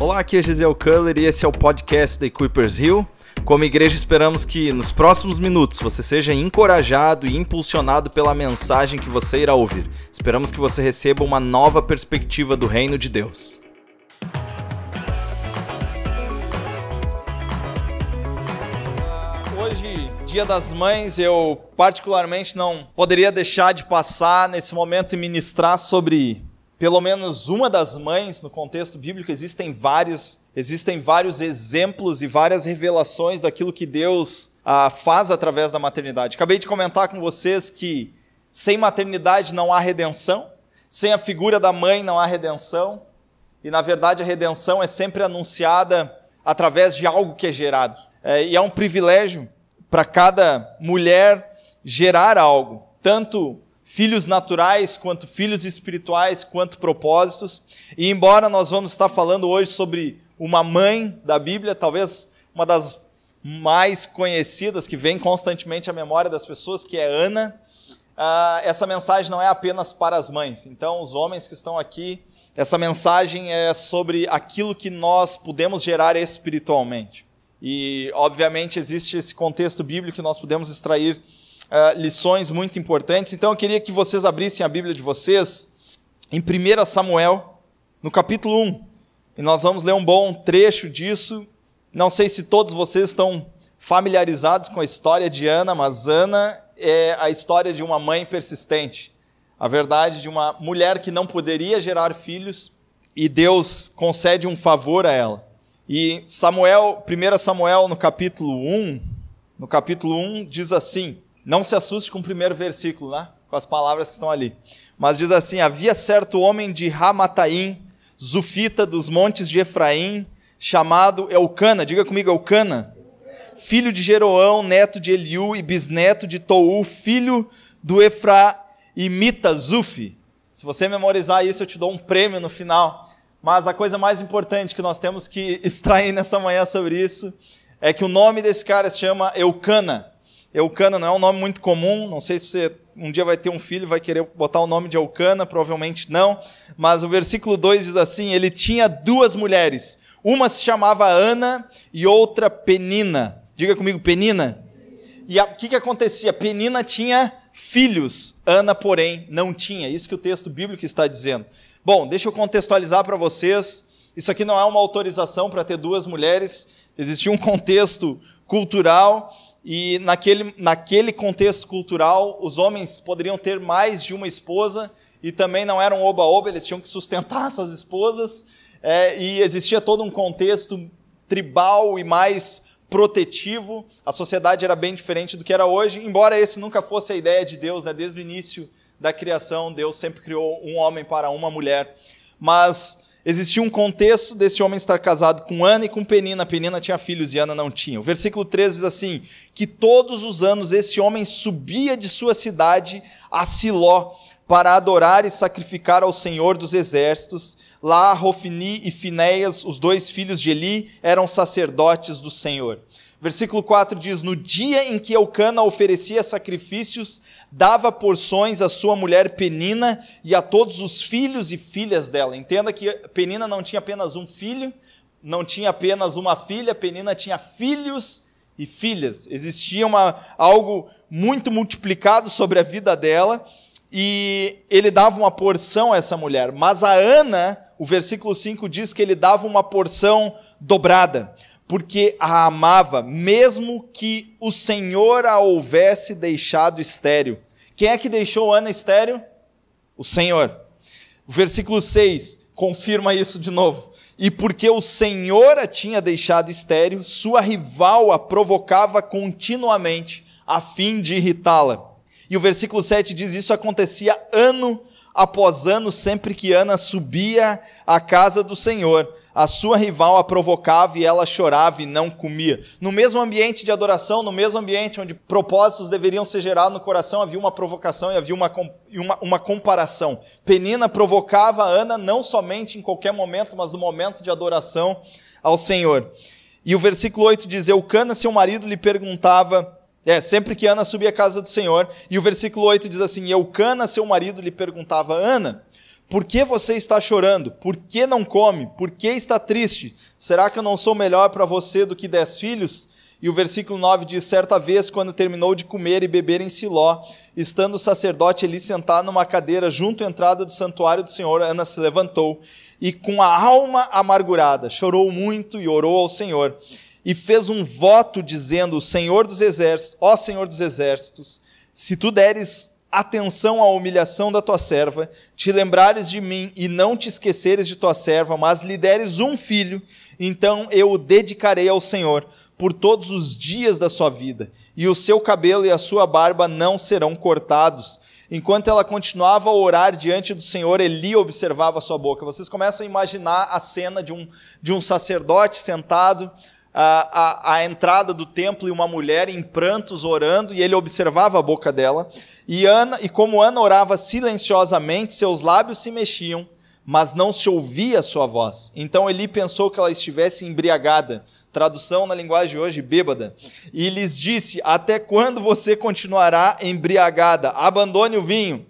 Olá, aqui é Gisele Culler e esse é o podcast da Equippers Hill. Como igreja, esperamos que nos próximos minutos você seja encorajado e impulsionado pela mensagem que você irá ouvir. Esperamos que você receba uma nova perspectiva do reino de Deus. Hoje, Dia das Mães, eu particularmente não poderia deixar de passar nesse momento e ministrar sobre pelo menos uma das mães no contexto bíblico. Existem vários, existem vários exemplos e várias revelações daquilo que Deus ah, faz através da maternidade. Acabei de comentar com vocês que sem maternidade não há redenção, sem a figura da mãe não há redenção, e na verdade a redenção é sempre anunciada através de algo que é gerado. É, e é um privilégio para cada mulher gerar algo, tanto filhos naturais, quanto filhos espirituais, quanto propósitos. E embora nós vamos estar falando hoje sobre uma mãe da Bíblia, talvez uma das mais conhecidas, que vem constantemente à memória das pessoas, que é Ana, uh, essa mensagem não é apenas para as mães. Então, os homens que estão aqui, essa mensagem é sobre aquilo que nós podemos gerar espiritualmente. E, obviamente, existe esse contexto bíblico que nós podemos extrair uh, lições muito importantes. Então eu queria que vocês abrissem a Bíblia de vocês em 1 Samuel, no capítulo 1. E nós vamos ler um bom trecho disso. Não sei se todos vocês estão familiarizados com a história de Ana, mas Ana é a história de uma mãe persistente. A verdade de uma mulher que não poderia gerar filhos e Deus concede um favor a ela. E Samuel, 1 Samuel no capítulo 1, no capítulo 1 diz assim: não se assuste com o primeiro versículo, né? com as palavras que estão ali. Mas diz assim: Havia certo homem de Ramataim, Zufita dos montes de Efraim, chamado Eucana, diga comigo, Eucana, filho de Jeroão, neto de Eliú e bisneto de Tou, filho do Efraimita Zufi. Se você memorizar isso, eu te dou um prêmio no final. Mas a coisa mais importante que nós temos que extrair nessa manhã sobre isso é que o nome desse cara se chama Eucana. Eucana não é um nome muito comum, não sei se você um dia vai ter um filho vai querer botar o nome de Eucana, provavelmente não, mas o versículo 2 diz assim: ele tinha duas mulheres, uma se chamava Ana e outra Penina. Diga comigo, Penina. E o que, que acontecia? Penina tinha filhos, Ana, porém, não tinha. Isso que o texto bíblico está dizendo. Bom, deixa eu contextualizar para vocês. Isso aqui não é uma autorização para ter duas mulheres. Existia um contexto cultural e naquele, naquele contexto cultural, os homens poderiam ter mais de uma esposa e também não eram oba-oba, eles tinham que sustentar essas esposas. É, e existia todo um contexto tribal e mais protetivo. A sociedade era bem diferente do que era hoje, embora esse nunca fosse a ideia de Deus, né? desde o início da criação, Deus sempre criou um homem para uma mulher. Mas existia um contexto desse homem estar casado com Ana e com Penina. Penina tinha filhos e Ana não tinha. O versículo 13 diz assim: que todos os anos esse homem subia de sua cidade a Siló para adorar e sacrificar ao Senhor dos exércitos. Lá, Rofini e Finéias, os dois filhos de Eli, eram sacerdotes do Senhor. Versículo 4 diz: No dia em que Eucana oferecia sacrifícios, dava porções à sua mulher Penina e a todos os filhos e filhas dela. Entenda que Penina não tinha apenas um filho, não tinha apenas uma filha, Penina tinha filhos e filhas. Existia uma, algo muito multiplicado sobre a vida dela e ele dava uma porção a essa mulher. Mas a Ana, o versículo 5 diz que ele dava uma porção dobrada porque a amava, mesmo que o Senhor a houvesse deixado estéril. Quem é que deixou Ana estéril? O Senhor. O versículo 6 confirma isso de novo. E porque o Senhor a tinha deixado estéril, sua rival a provocava continuamente, a fim de irritá-la. E o versículo 7 diz: Isso acontecia ano após ano, sempre que Ana subia à casa do Senhor, a sua rival a provocava e ela chorava e não comia. No mesmo ambiente de adoração, no mesmo ambiente onde propósitos deveriam ser gerados no coração, havia uma provocação e havia uma, uma, uma comparação. Penina provocava Ana não somente em qualquer momento, mas no momento de adoração ao Senhor. E o versículo 8 diz: Eucana, seu marido, lhe perguntava é, sempre que Ana subia à casa do Senhor, e o versículo 8 diz assim: Eucana, seu marido, lhe perguntava, Ana, Por que você está chorando? Por que não come? Por que está triste? Será que eu não sou melhor para você do que dez filhos? E o versículo 9 diz: Certa vez, quando terminou de comer e beber em Siló, estando o sacerdote ali sentado numa cadeira junto à entrada do santuário do Senhor, Ana se levantou e, com a alma amargurada, chorou muito e orou ao Senhor. E fez um voto dizendo: Senhor dos exércitos, ó Senhor dos exércitos, se tu deres atenção à humilhação da tua serva, te lembrares de mim e não te esqueceres de tua serva, mas lhe deres um filho, então eu o dedicarei ao Senhor por todos os dias da sua vida, e o seu cabelo e a sua barba não serão cortados. Enquanto ela continuava a orar diante do Senhor, Eli observava sua boca. Vocês começam a imaginar a cena de um, de um sacerdote sentado à, à entrada do templo e uma mulher em prantos orando, e ele observava a boca dela. E, Ana, e como Ana orava silenciosamente, seus lábios se mexiam, mas não se ouvia a sua voz. Então Eli pensou que ela estivesse embriagada tradução na linguagem de hoje, bêbada, e lhes disse: Até quando você continuará embriagada? Abandone o vinho.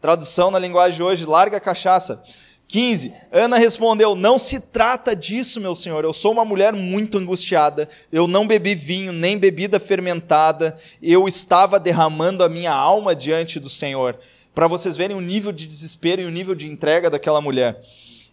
Tradução na linguagem de hoje, larga a cachaça. 15. Ana respondeu: Não se trata disso, meu senhor. Eu sou uma mulher muito angustiada. Eu não bebi vinho, nem bebida fermentada. Eu estava derramando a minha alma diante do Senhor. Para vocês verem o nível de desespero e o nível de entrega daquela mulher.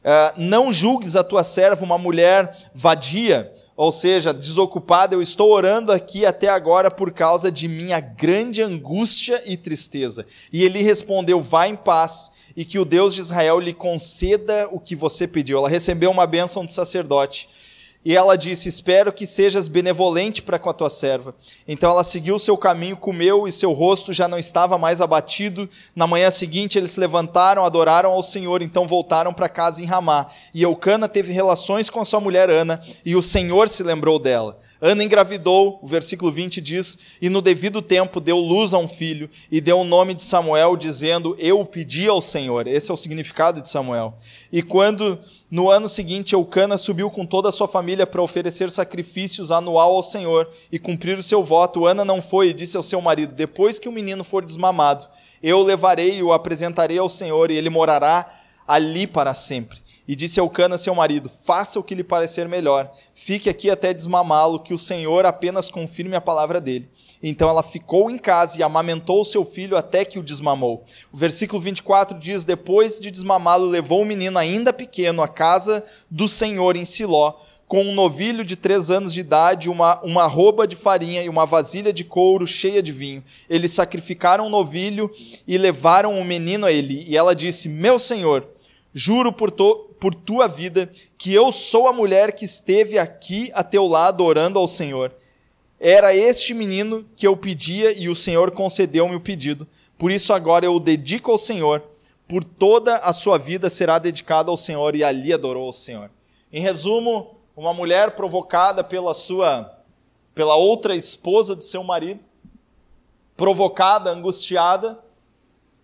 Uh, não julgues a tua serva uma mulher vadia ou seja, desocupada, eu estou orando aqui até agora por causa de minha grande angústia e tristeza. E ele respondeu: Vá em paz e que o Deus de Israel lhe conceda o que você pediu. Ela recebeu uma bênção do sacerdote. E ela disse: Espero que sejas benevolente para com a tua serva. Então ela seguiu seu caminho, comeu e seu rosto já não estava mais abatido. Na manhã seguinte eles se levantaram, adoraram ao Senhor, então voltaram para casa em Ramá. E Eucana teve relações com sua mulher Ana, e o Senhor se lembrou dela. Ana engravidou, o versículo 20 diz, e no devido tempo deu luz a um filho, e deu o nome de Samuel, dizendo: Eu pedi ao Senhor. Esse é o significado de Samuel. E quando no ano seguinte, Eucana subiu com toda a sua família para oferecer sacrifícios anual ao Senhor e cumprir o seu voto. Ana não foi e disse ao seu marido: Depois que o menino for desmamado, eu o levarei e o apresentarei ao Senhor, e ele morará ali para sempre. E disse Eucana seu marido: Faça o que lhe parecer melhor. Fique aqui até desmamá-lo, que o Senhor apenas confirme a palavra dele. Então ela ficou em casa e amamentou seu filho até que o desmamou. O versículo 24 diz: Depois de desmamá-lo, levou o menino ainda pequeno à casa do Senhor em Siló, com um novilho de três anos de idade, uma, uma roupa de farinha e uma vasilha de couro cheia de vinho. Eles sacrificaram o novilho e levaram o menino a ele. E ela disse: Meu senhor, juro por, to, por tua vida que eu sou a mulher que esteve aqui a teu lado orando ao Senhor. Era este menino que eu pedia e o Senhor concedeu-me o pedido. Por isso agora eu o dedico ao Senhor. Por toda a sua vida será dedicado ao Senhor e ali adorou o Senhor. Em resumo, uma mulher provocada pela sua pela outra esposa de seu marido, provocada, angustiada,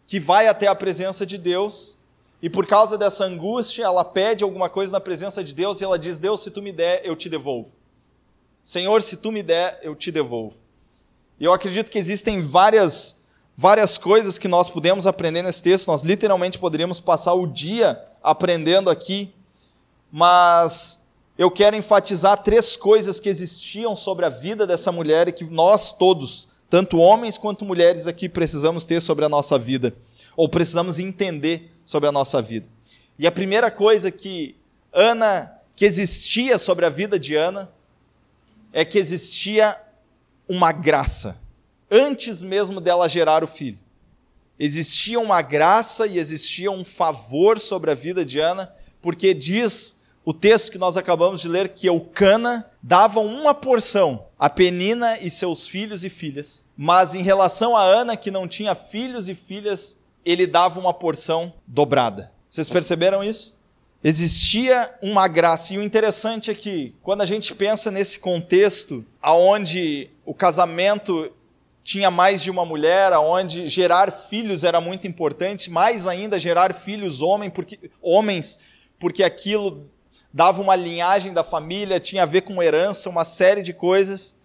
que vai até a presença de Deus, e por causa dessa angústia, ela pede alguma coisa na presença de Deus e ela diz: "Deus, se tu me der, eu te devolvo". Senhor, se tu me der, eu te devolvo. E eu acredito que existem várias, várias coisas que nós podemos aprender nesse texto. Nós literalmente poderíamos passar o dia aprendendo aqui, mas eu quero enfatizar três coisas que existiam sobre a vida dessa mulher e que nós todos, tanto homens quanto mulheres aqui, precisamos ter sobre a nossa vida, ou precisamos entender sobre a nossa vida. E a primeira coisa que Ana, que existia sobre a vida de Ana, é que existia uma graça, antes mesmo dela gerar o filho. Existia uma graça e existia um favor sobre a vida de Ana, porque diz o texto que nós acabamos de ler que Eucana dava uma porção a Penina e seus filhos e filhas, mas em relação a Ana, que não tinha filhos e filhas, ele dava uma porção dobrada. Vocês perceberam isso? existia uma graça. E o interessante é que, quando a gente pensa nesse contexto, aonde o casamento tinha mais de uma mulher, aonde gerar filhos era muito importante, mais ainda gerar filhos homem, porque, homens, porque aquilo dava uma linhagem da família, tinha a ver com herança, uma série de coisas.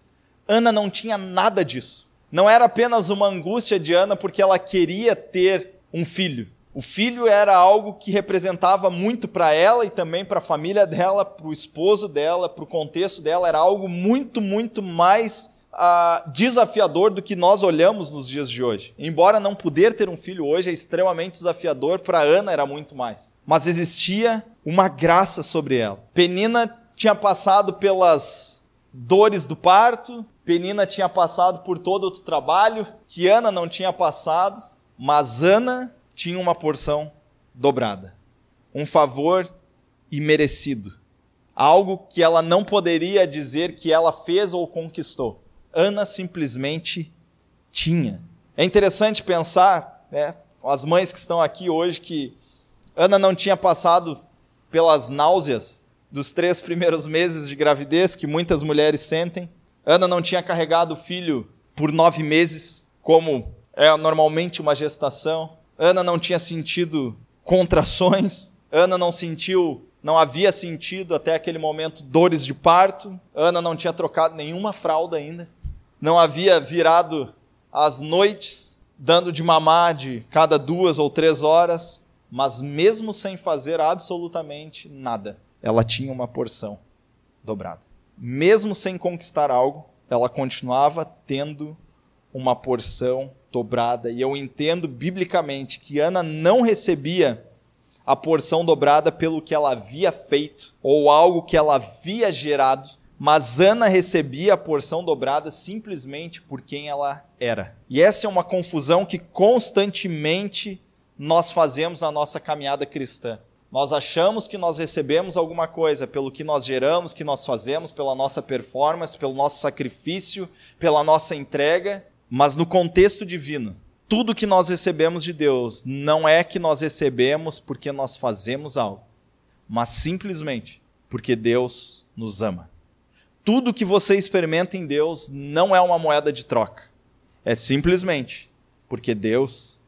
Ana não tinha nada disso. Não era apenas uma angústia de Ana porque ela queria ter um filho. O filho era algo que representava muito para ela e também para a família dela, para o esposo dela, para o contexto dela, era algo muito, muito mais uh, desafiador do que nós olhamos nos dias de hoje. Embora não poder ter um filho hoje é extremamente desafiador, para Ana era muito mais. Mas existia uma graça sobre ela. Penina tinha passado pelas dores do parto, Penina tinha passado por todo outro trabalho que Ana não tinha passado, mas Ana tinha uma porção dobrada, um favor imerecido, algo que ela não poderia dizer que ela fez ou conquistou. Ana simplesmente tinha. É interessante pensar, né, as mães que estão aqui hoje, que Ana não tinha passado pelas náuseas dos três primeiros meses de gravidez que muitas mulheres sentem. Ana não tinha carregado o filho por nove meses, como é normalmente uma gestação. Ana não tinha sentido contrações, Ana não sentiu, não havia sentido até aquele momento dores de parto, Ana não tinha trocado nenhuma fralda ainda, não havia virado as noites dando de mamar de cada duas ou três horas, mas mesmo sem fazer absolutamente nada, ela tinha uma porção dobrada. Mesmo sem conquistar algo, ela continuava tendo uma porção dobrada. E eu entendo biblicamente que Ana não recebia a porção dobrada pelo que ela havia feito ou algo que ela havia gerado, mas Ana recebia a porção dobrada simplesmente por quem ela era. E essa é uma confusão que constantemente nós fazemos na nossa caminhada cristã. Nós achamos que nós recebemos alguma coisa pelo que nós geramos, que nós fazemos, pela nossa performance, pelo nosso sacrifício, pela nossa entrega, mas no contexto divino, tudo que nós recebemos de Deus não é que nós recebemos porque nós fazemos algo, mas simplesmente porque Deus nos ama. Tudo que você experimenta em Deus não é uma moeda de troca. É simplesmente porque Deus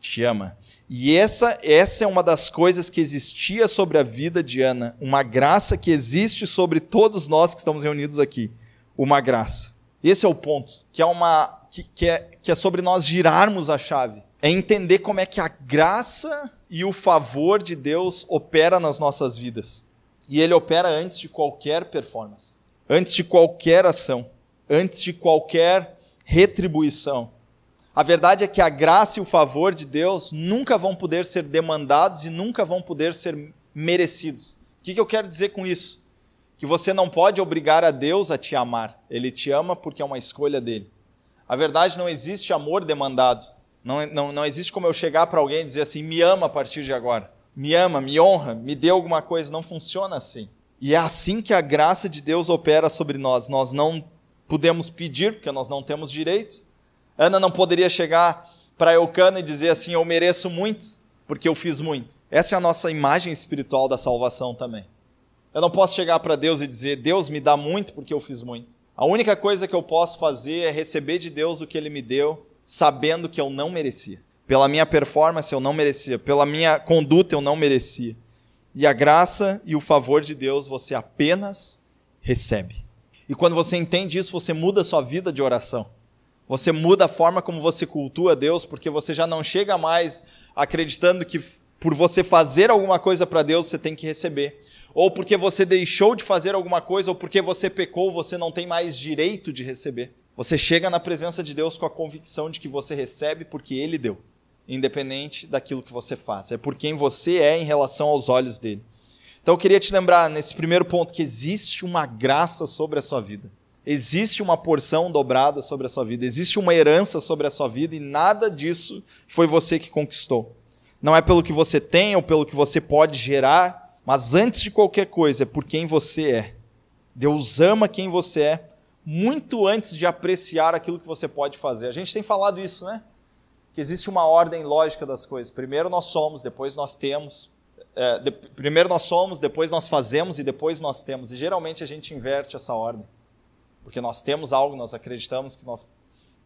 te ama. E essa, essa é uma das coisas que existia sobre a vida de Ana, uma graça que existe sobre todos nós que estamos reunidos aqui. Uma graça. Esse é o ponto, que é uma que, que, é, que é sobre nós girarmos a chave. É entender como é que a graça e o favor de Deus opera nas nossas vidas. E ele opera antes de qualquer performance, antes de qualquer ação, antes de qualquer retribuição. A verdade é que a graça e o favor de Deus nunca vão poder ser demandados e nunca vão poder ser merecidos. O que, eu quero dizer com isso? que você não pode obrigar a Deus a te amar. Ele te ama porque é uma escolha dele. A verdade não existe amor demandado. Não, não, não existe como eu chegar para alguém e dizer assim: me ama a partir de agora. Me ama, me honra, me dê alguma coisa. Não funciona assim. E é assim que a graça de Deus opera sobre nós. Nós não podemos pedir, porque nós não temos direito. Ana não poderia chegar para Eucana e dizer assim: eu mereço muito, porque eu fiz muito. Essa é a nossa imagem espiritual da salvação também. Eu não posso chegar para Deus e dizer, Deus me dá muito porque eu fiz muito. A única coisa que eu posso fazer é receber de Deus o que Ele me deu, sabendo que eu não merecia. Pela minha performance eu não merecia, pela minha conduta eu não merecia. E a graça e o favor de Deus você apenas recebe. E quando você entende isso, você muda a sua vida de oração. Você muda a forma como você cultua Deus, porque você já não chega mais acreditando que por você fazer alguma coisa para Deus você tem que receber ou porque você deixou de fazer alguma coisa, ou porque você pecou, você não tem mais direito de receber. Você chega na presença de Deus com a convicção de que você recebe porque Ele deu, independente daquilo que você faz. É por quem você é em relação aos olhos dele. Então eu queria te lembrar nesse primeiro ponto que existe uma graça sobre a sua vida. Existe uma porção dobrada sobre a sua vida, existe uma herança sobre a sua vida e nada disso foi você que conquistou. Não é pelo que você tem ou pelo que você pode gerar, mas antes de qualquer coisa, é por quem você é. Deus ama quem você é, muito antes de apreciar aquilo que você pode fazer. A gente tem falado isso, né? Que existe uma ordem lógica das coisas. Primeiro nós somos, depois nós temos. É, de, primeiro nós somos, depois nós fazemos e depois nós temos. E geralmente a gente inverte essa ordem. Porque nós temos algo, nós acreditamos que nós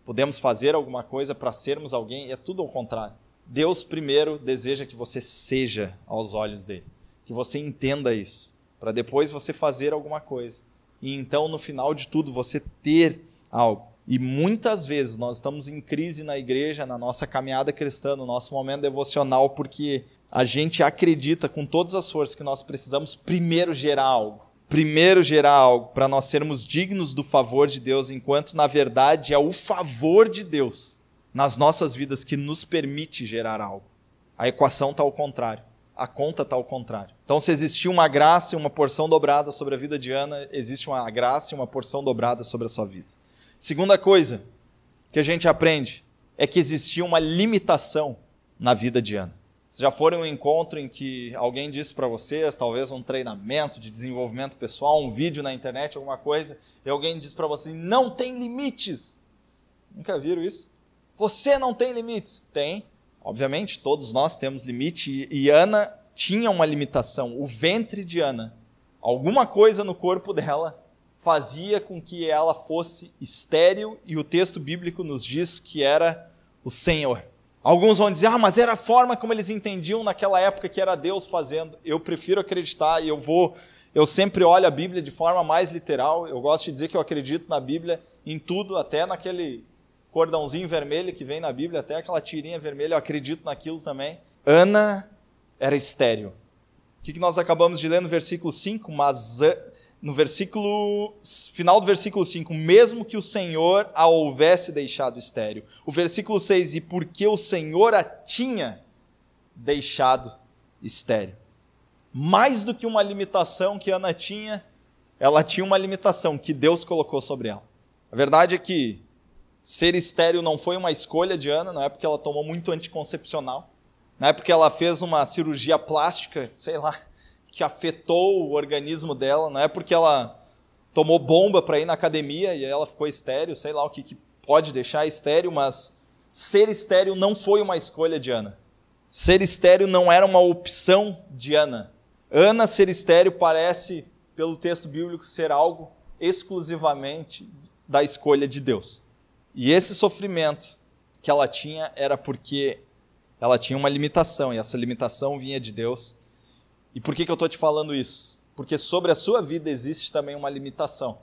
podemos fazer alguma coisa para sermos alguém, é tudo ao contrário. Deus primeiro deseja que você seja aos olhos dele que você entenda isso, para depois você fazer alguma coisa. E então, no final de tudo, você ter algo. E muitas vezes nós estamos em crise na igreja, na nossa caminhada cristã, no nosso momento devocional, porque a gente acredita com todas as forças que nós precisamos primeiro gerar algo. Primeiro gerar algo para nós sermos dignos do favor de Deus, enquanto na verdade é o favor de Deus nas nossas vidas que nos permite gerar algo. A equação está ao contrário. A conta está ao contrário. Então, se existia uma graça e uma porção dobrada sobre a vida de Ana, existe uma graça e uma porção dobrada sobre a sua vida. Segunda coisa que a gente aprende é que existia uma limitação na vida de Ana. Vocês já foram em um encontro em que alguém disse para vocês, talvez um treinamento de desenvolvimento pessoal, um vídeo na internet, alguma coisa, e alguém disse para vocês: não tem limites. Nunca viram isso? Você não tem limites. Tem. Obviamente, todos nós temos limite. E Ana tinha uma limitação. O ventre de Ana, alguma coisa no corpo dela, fazia com que ela fosse estéril. E o texto bíblico nos diz que era o Senhor. Alguns vão dizer, ah, mas era a forma como eles entendiam naquela época que era Deus fazendo. Eu prefiro acreditar e eu vou. Eu sempre olho a Bíblia de forma mais literal. Eu gosto de dizer que eu acredito na Bíblia em tudo, até naquele cordãozinho vermelho que vem na Bíblia, até aquela tirinha vermelha, eu acredito naquilo também. Ana era estéril. O que nós acabamos de ler no versículo 5? Mas no versículo final do versículo 5, mesmo que o Senhor a houvesse deixado estéril. O versículo 6, e porque o Senhor a tinha deixado estéril. Mais do que uma limitação que Ana tinha, ela tinha uma limitação que Deus colocou sobre ela. A verdade é que Ser estéreo não foi uma escolha de Ana, não é porque ela tomou muito anticoncepcional, não é porque ela fez uma cirurgia plástica, sei lá, que afetou o organismo dela, não é porque ela tomou bomba para ir na academia e ela ficou estéreo, sei lá o que, que pode deixar estéreo, mas ser estéreo não foi uma escolha de Ana. Ser estéreo não era uma opção de Ana. Ana ser estéreo parece, pelo texto bíblico, ser algo exclusivamente da escolha de Deus. E esse sofrimento que ela tinha era porque ela tinha uma limitação, e essa limitação vinha de Deus. E por que, que eu estou te falando isso? Porque sobre a sua vida existe também uma limitação,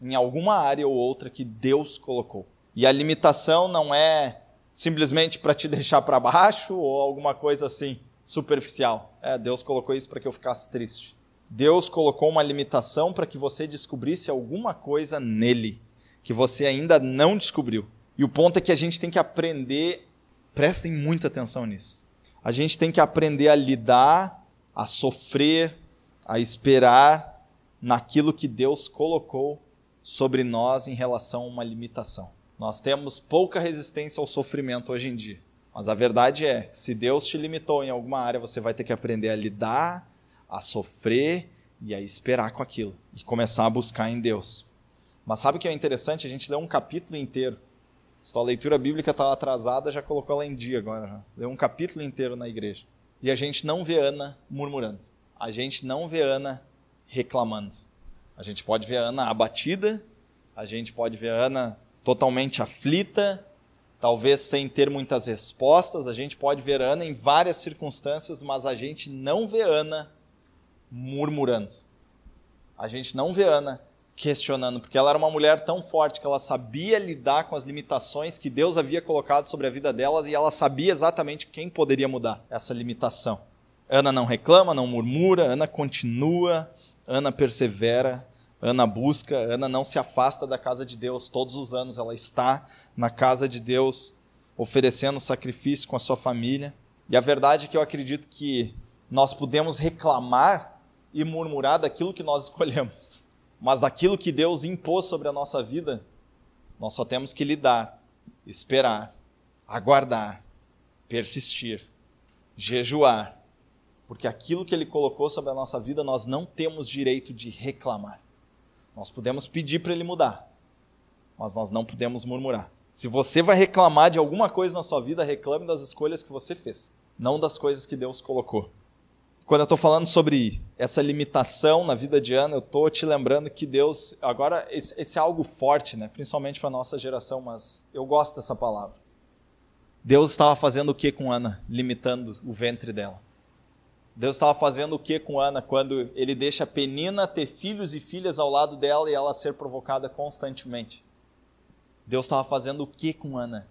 em alguma área ou outra que Deus colocou. E a limitação não é simplesmente para te deixar para baixo ou alguma coisa assim superficial. É, Deus colocou isso para que eu ficasse triste. Deus colocou uma limitação para que você descobrisse alguma coisa nele que você ainda não descobriu. E o ponto é que a gente tem que aprender, prestem muita atenção nisso. A gente tem que aprender a lidar, a sofrer, a esperar naquilo que Deus colocou sobre nós em relação a uma limitação. Nós temos pouca resistência ao sofrimento hoje em dia. Mas a verdade é, se Deus te limitou em alguma área, você vai ter que aprender a lidar, a sofrer e a esperar com aquilo. E começar a buscar em Deus. Mas sabe o que é interessante? A gente leu um capítulo inteiro. Se tua leitura bíblica estava atrasada, já colocou ela em dia agora. Já. Leu um capítulo inteiro na igreja. E a gente não vê Ana murmurando. A gente não vê Ana reclamando. A gente pode ver Ana abatida, a gente pode ver Ana totalmente aflita, talvez sem ter muitas respostas. A gente pode ver Ana em várias circunstâncias, mas a gente não vê Ana murmurando. A gente não vê Ana questionando, porque ela era uma mulher tão forte que ela sabia lidar com as limitações que Deus havia colocado sobre a vida delas e ela sabia exatamente quem poderia mudar essa limitação. Ana não reclama, não murmura, Ana continua, Ana persevera, Ana busca, Ana não se afasta da casa de Deus. Todos os anos ela está na casa de Deus, oferecendo sacrifício com a sua família. E a verdade é que eu acredito que nós podemos reclamar e murmurar daquilo que nós escolhemos. Mas aquilo que Deus impôs sobre a nossa vida, nós só temos que lidar, esperar, aguardar, persistir, jejuar. Porque aquilo que Ele colocou sobre a nossa vida, nós não temos direito de reclamar. Nós podemos pedir para Ele mudar, mas nós não podemos murmurar. Se você vai reclamar de alguma coisa na sua vida, reclame das escolhas que você fez, não das coisas que Deus colocou. Quando eu estou falando sobre essa limitação na vida de Ana, eu estou te lembrando que Deus. Agora, esse, esse é algo forte, né? principalmente para a nossa geração, mas eu gosto dessa palavra. Deus estava fazendo o que com Ana, limitando o ventre dela? Deus estava fazendo o que com Ana quando ele deixa Penina ter filhos e filhas ao lado dela e ela ser provocada constantemente? Deus estava fazendo o que com Ana?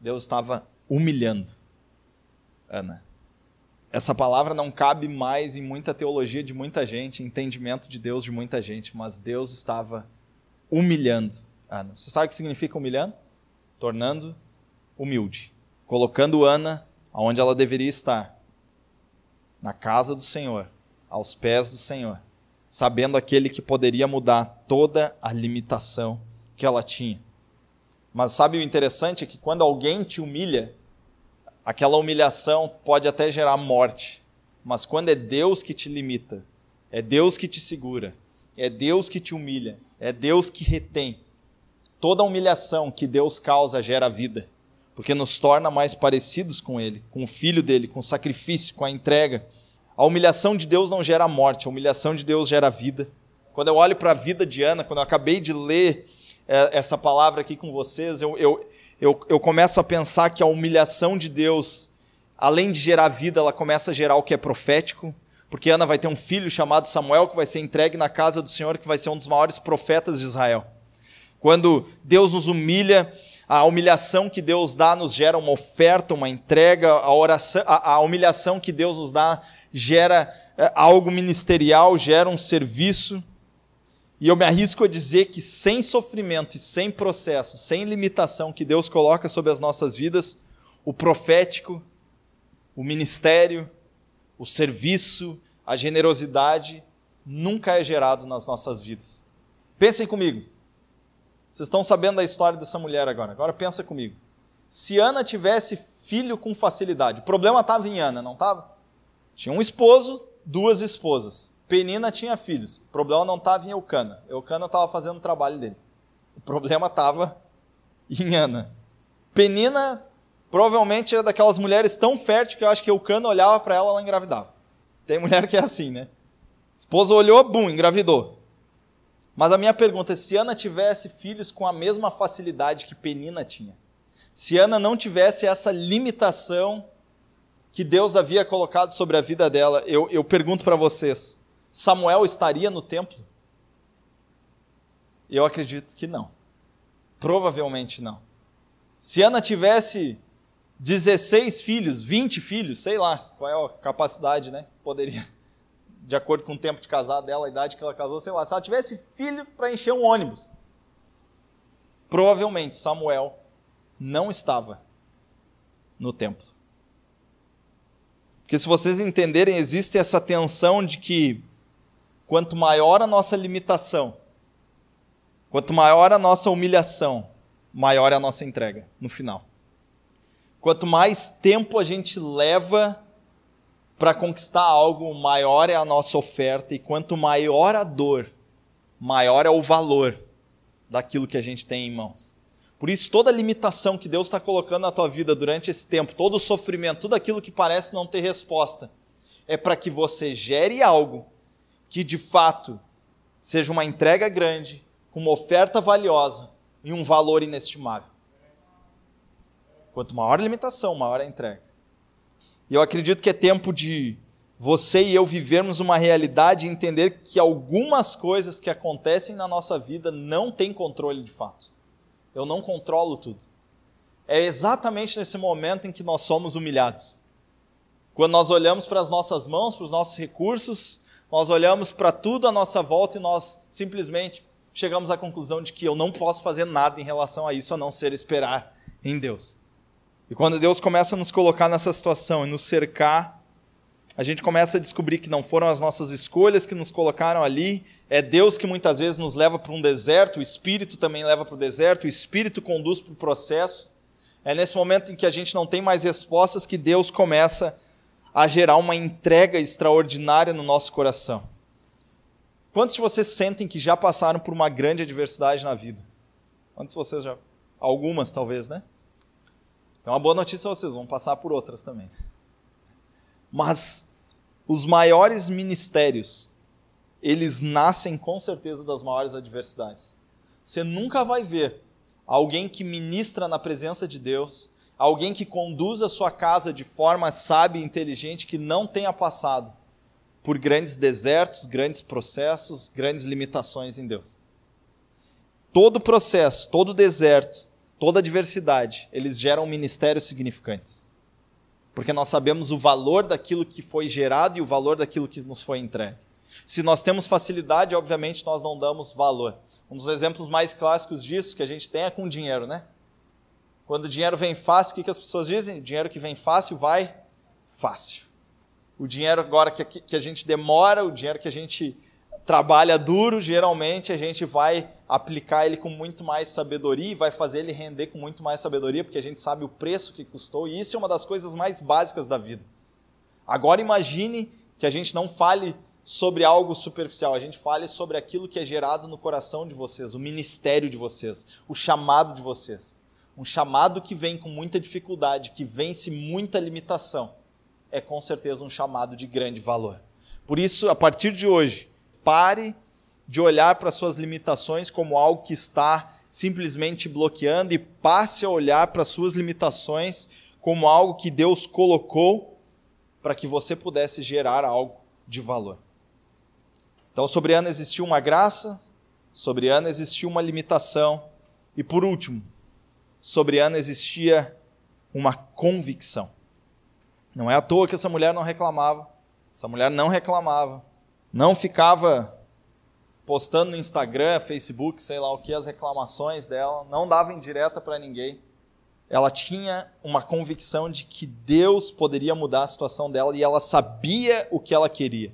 Deus estava humilhando Ana. Essa palavra não cabe mais em muita teologia de muita gente, entendimento de Deus de muita gente, mas Deus estava humilhando Ana. Você sabe o que significa humilhando? Tornando humilde, colocando Ana onde ela deveria estar, na casa do Senhor, aos pés do Senhor, sabendo aquele que poderia mudar toda a limitação que ela tinha. Mas sabe o interessante é que quando alguém te humilha, aquela humilhação pode até gerar morte. Mas quando é Deus que te limita, é Deus que te segura, é Deus que te humilha, é Deus que retém. Toda humilhação que Deus causa gera vida, porque nos torna mais parecidos com Ele, com o Filho dele, com o sacrifício, com a entrega. A humilhação de Deus não gera morte, a humilhação de Deus gera vida. Quando eu olho para a vida de Ana, quando eu acabei de ler é, essa palavra aqui com vocês, eu, eu, eu, eu começo a pensar que a humilhação de Deus, além de gerar vida, ela começa a gerar o que é profético, porque Ana vai ter um filho chamado Samuel que vai ser entregue na casa do Senhor, que vai ser um dos maiores profetas de Israel. Quando Deus nos humilha, a humilhação que Deus dá nos gera uma oferta, uma entrega, a, oração, a, a humilhação que Deus nos dá gera é, algo ministerial, gera um serviço. E eu me arrisco a dizer que sem sofrimento e sem processo, sem limitação que Deus coloca sobre as nossas vidas, o profético, o ministério, o serviço, a generosidade nunca é gerado nas nossas vidas. Pensem comigo. Vocês estão sabendo da história dessa mulher agora. Agora pensa comigo. Se Ana tivesse filho com facilidade, o problema estava em Ana, não estava? Tinha um esposo, duas esposas. Penina tinha filhos. O problema não estava em Eucana. Eucana estava fazendo o trabalho dele. O problema estava em Ana. Penina provavelmente era daquelas mulheres tão férteis que eu acho que Eucana olhava para ela e ela engravidava. Tem mulher que é assim, né? Esposa olhou, bum, engravidou. Mas a minha pergunta é: se Ana tivesse filhos com a mesma facilidade que Penina tinha, se Ana não tivesse essa limitação que Deus havia colocado sobre a vida dela, eu, eu pergunto para vocês: Samuel estaria no templo? Eu acredito que não. Provavelmente não. Se Ana tivesse 16 filhos, 20 filhos, sei lá qual é a capacidade, né? Poderia, de acordo com o tempo de casar dela, a idade que ela casou, sei lá. Se ela tivesse filho para encher um ônibus, provavelmente Samuel não estava no templo. Porque se vocês entenderem, existe essa tensão de que quanto maior a nossa limitação, quanto maior a nossa humilhação, maior é a nossa entrega no final. Quanto mais tempo a gente leva para conquistar algo, maior é a nossa oferta, e quanto maior a dor, maior é o valor daquilo que a gente tem em mãos. Por isso, toda limitação que Deus está colocando na tua vida durante esse tempo, todo o sofrimento, tudo aquilo que parece não ter resposta, é para que você gere algo que de fato seja uma entrega grande, com uma oferta valiosa e um valor inestimável. Quanto maior a limitação, maior a entrega. E eu acredito que é tempo de você e eu vivermos uma realidade e entender que algumas coisas que acontecem na nossa vida não têm controle de fato. Eu não controlo tudo. É exatamente nesse momento em que nós somos humilhados. Quando nós olhamos para as nossas mãos, para os nossos recursos, nós olhamos para tudo à nossa volta e nós simplesmente chegamos à conclusão de que eu não posso fazer nada em relação a isso a não ser esperar em Deus. E quando Deus começa a nos colocar nessa situação e nos cercar, a gente começa a descobrir que não foram as nossas escolhas que nos colocaram ali, é Deus que muitas vezes nos leva para um deserto, o Espírito também leva para o deserto, o Espírito conduz para o processo. É nesse momento em que a gente não tem mais respostas que Deus começa a gerar uma entrega extraordinária no nosso coração. Quantos de vocês sentem que já passaram por uma grande adversidade na vida? Quantos de vocês já? Algumas, talvez, né? Então, uma boa notícia é vocês vão passar por outras também. Mas os maiores ministérios, eles nascem com certeza das maiores adversidades. Você nunca vai ver alguém que ministra na presença de Deus, alguém que conduza sua casa de forma sábia e inteligente, que não tenha passado por grandes desertos, grandes processos, grandes limitações em Deus. todo processo, todo deserto, toda adversidade, eles geram ministérios significantes. Porque nós sabemos o valor daquilo que foi gerado e o valor daquilo que nos foi entregue. Se nós temos facilidade, obviamente nós não damos valor. Um dos exemplos mais clássicos disso que a gente tem é com dinheiro, né? Quando o dinheiro vem fácil, o que, as pessoas dizem? O dinheiro que vem fácil vai fácil. O dinheiro agora que, que a gente demora, o dinheiro que a gente trabalha duro, geralmente a gente vai aplicar ele com muito mais sabedoria e vai fazer ele render com muito mais sabedoria, porque a gente sabe o preço que custou, e isso é uma das coisas mais básicas da vida. Agora imagine que a gente não fale sobre algo superficial, a gente fale sobre aquilo que é gerado no coração de vocês, o ministério de vocês, o chamado de vocês. Um chamado que vem com muita dificuldade, que vence muita limitação, é com certeza um chamado de grande valor. Por isso, a partir de hoje, pare de olhar para suas limitações como algo que está simplesmente bloqueando e passe a olhar para suas limitações como algo que Deus colocou para que você pudesse gerar algo de valor. Então, sobre Ana existiu uma graça, sobre Ana existiu uma limitação, e por último, sobre Ana existia uma convicção. Não é à toa que essa mulher não reclamava, essa mulher não reclamava, não ficava postando no Instagram, Facebook, sei lá o que, as reclamações dela, não dava indireta para ninguém. Ela tinha uma convicção de que Deus poderia mudar a situação dela e ela sabia o que ela queria.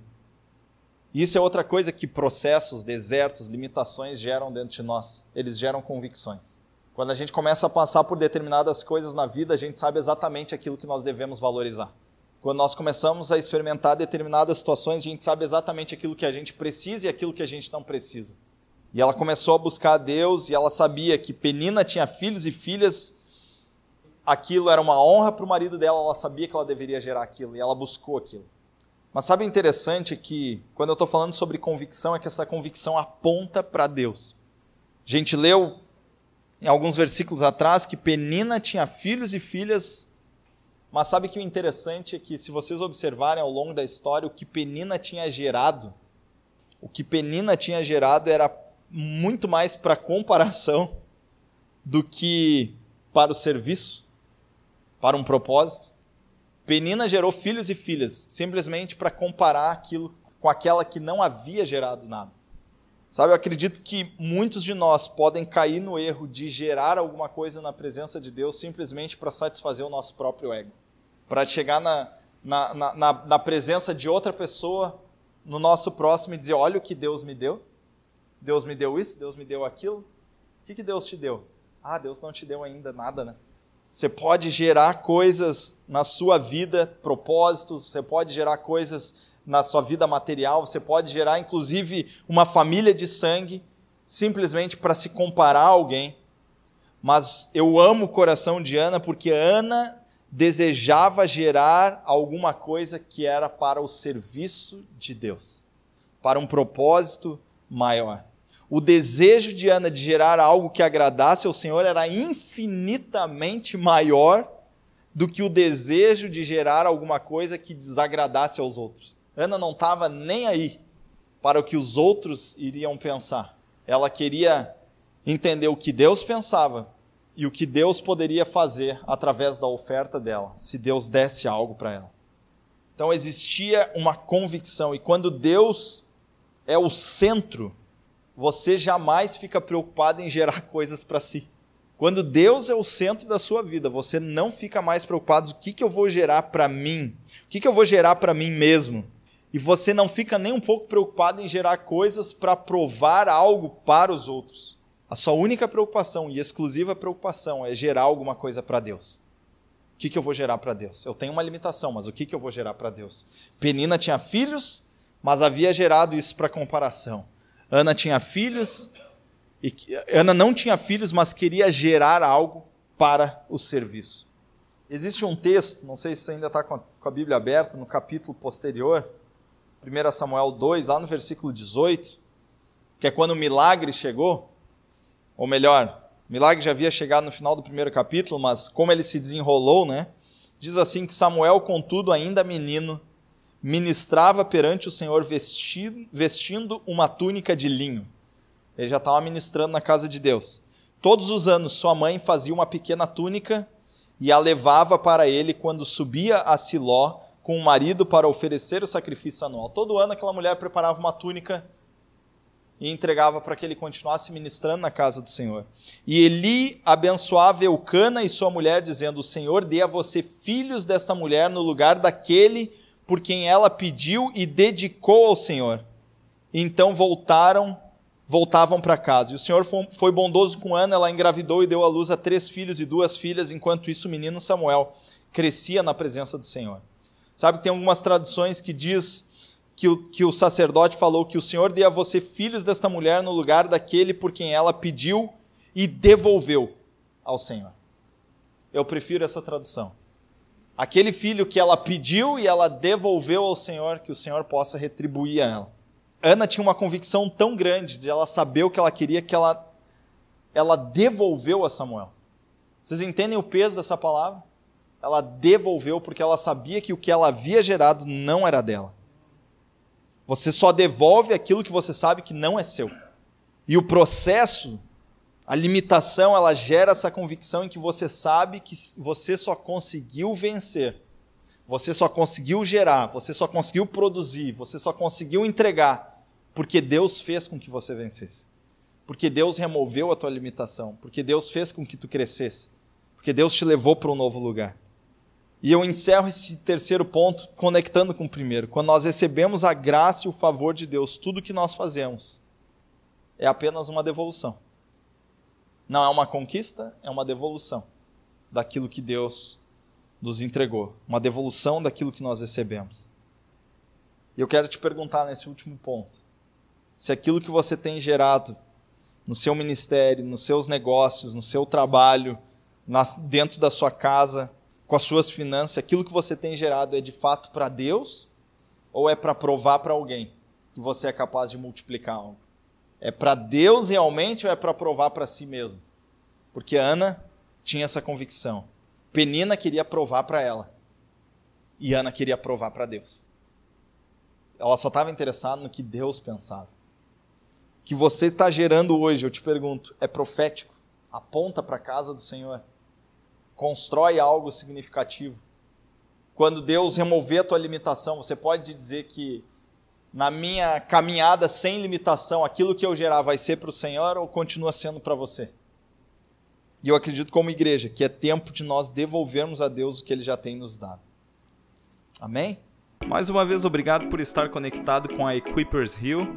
Isso é outra coisa que processos, desertos, limitações geram dentro de nós. Eles geram convicções. Quando a gente começa a passar por determinadas coisas na vida, a gente sabe exatamente aquilo que nós devemos valorizar. Quando nós começamos a experimentar determinadas situações, a gente sabe exatamente aquilo que a gente precisa e aquilo que a gente não precisa. E ela começou a buscar a Deus e ela sabia que Penina tinha filhos e filhas. Aquilo era uma honra para o marido dela, ela sabia que ela deveria gerar aquilo e ela buscou aquilo. Mas sabe o interessante que, quando eu estou falando sobre convicção, é que essa convicção aponta para Deus. A gente leu em alguns versículos atrás que Penina tinha filhos e filhas, mas sabe que o interessante é que, se vocês observarem ao longo da história, o que Penina tinha gerado, o que Penina tinha gerado era muito mais para comparação do que para o serviço, para um propósito. Penina gerou filhos e filhas, simplesmente para comparar aquilo com aquela que não havia gerado nada. Sabe, eu acredito que muitos de nós podem cair no erro de gerar alguma coisa na presença de Deus simplesmente para satisfazer o nosso próprio ego. Para chegar na, na, na, na, presença de outra pessoa, no nosso próximo, e dizer: Olha o que Deus me deu. Deus me deu isso, Deus me deu aquilo. O que, que Deus te deu? Ah, Deus não te deu ainda nada, né? Você pode gerar coisas na sua vida, propósitos, você pode gerar coisas na sua vida material, você pode gerar inclusive uma família de sangue, simplesmente para se comparar a alguém. Mas eu amo o coração de Ana porque Ana desejava gerar alguma coisa que era para o serviço de Deus, para um propósito maior o desejo de Ana de gerar algo que agradasse ao Senhor era infinitamente maior do que o desejo de gerar alguma coisa que desagradasse aos outros. Ana não estava nem aí para o que os outros iriam pensar. Ela queria entender o que Deus pensava e o que Deus poderia fazer através da oferta dela, se Deus desse algo para ela. Então existia uma convicção, e quando Deus é o centro você jamais fica preocupado em gerar coisas para si. Quando Deus é o centro da sua vida, você não fica mais preocupado o que, que eu vou gerar para mim, o que, que eu vou gerar para mim mesmo. E você não fica nem um pouco preocupado em gerar coisas para provar algo para os outros. A sua única preocupação e exclusiva preocupação é gerar alguma coisa para Deus. O que, que eu vou gerar para Deus? Eu tenho uma limitação, mas o que, que eu vou gerar para Deus? Penina tinha filhos, mas havia gerado isso para comparação. Ana tinha filhos, e Ana não tinha filhos, mas queria gerar algo para o serviço. Existe um texto, não sei se ainda está com a Bíblia aberta, no capítulo posterior, 1 Samuel 2, lá no versículo 18, que é quando o milagre chegou, ou melhor, o milagre já havia chegado no final do primeiro capítulo, mas como ele se desenrolou, né? Diz assim que Samuel, contudo, ainda menino, ministrava perante o Senhor vestindo, vestindo uma túnica de linho. Ele já estava ministrando na casa de Deus. Todos os anos, sua mãe fazia uma pequena túnica e a levava para ele quando subia a Siló com o marido para oferecer o sacrifício anual. Todo ano aquela mulher preparava uma túnica e entregava para que ele continuasse ministrando na casa do Senhor. E Eli abençoava Eucana e sua mulher, dizendo: O Senhor dê a você filhos desta mulher no lugar daquele por quem ela pediu e dedicou ao Senhor. Então voltaram, voltavam para casa. E o Senhor foi bondoso com Ana, ela engravidou e deu à luz a três filhos e duas filhas, enquanto isso o menino Samuel crescia na presença do Senhor. Sabe que tem algumas traduções que diz que o, que o sacerdote falou que o Senhor dê a você filhos desta mulher no lugar daquele por quem ela pediu e devolveu ao Senhor. Eu prefiro essa tradução. Aquele filho que ela pediu e ela devolveu ao Senhor, que o Senhor possa retribuir a ela. Ana tinha uma convicção tão grande de ela saber o que ela queria que ela, ela devolveu a Samuel. Vocês entendem o peso dessa palavra? Ela devolveu porque ela sabia que o que ela havia gerado não era dela. Você só devolve aquilo que você sabe que não é seu. E o processo, a limitação, ela gera essa convicção em que você sabe que você só conseguiu vencer. Você só conseguiu gerar, você só conseguiu produzir, você só conseguiu entregar porque Deus fez com que você vencesse. Porque Deus removeu a tua limitação, porque Deus fez com que tu crescesse, porque Deus te levou para um novo lugar. E eu encerro esse terceiro ponto conectando com o primeiro. Quando nós recebemos a graça e o favor de Deus, tudo que nós fazemos é apenas uma devolução. Não é uma conquista, é uma devolução daquilo que Deus nos entregou, uma devolução daquilo que nós recebemos. E eu quero te perguntar nesse último ponto: se aquilo que você tem gerado no seu ministério, nos seus negócios, no seu trabalho, dentro da sua casa, com as suas finanças, aquilo que você tem gerado é de fato para Deus ou é para provar para alguém que você é capaz de multiplicar algo? É para Deus realmente ou é para provar para si mesmo? Porque Ana tinha essa convicção. Penina queria provar para ela. E Ana queria provar para Deus. Ela só estava interessada no que Deus pensava. O que você está gerando hoje, eu te pergunto, é profético? Aponta para a casa do Senhor? Constrói algo significativo. Quando Deus remover a tua limitação, você pode dizer que na minha caminhada sem limitação, aquilo que eu gerar vai ser para o Senhor ou continua sendo para você? E eu acredito como igreja que é tempo de nós devolvermos a Deus o que ele já tem nos dado. Amém? Mais uma vez, obrigado por estar conectado com a Equippers Hill.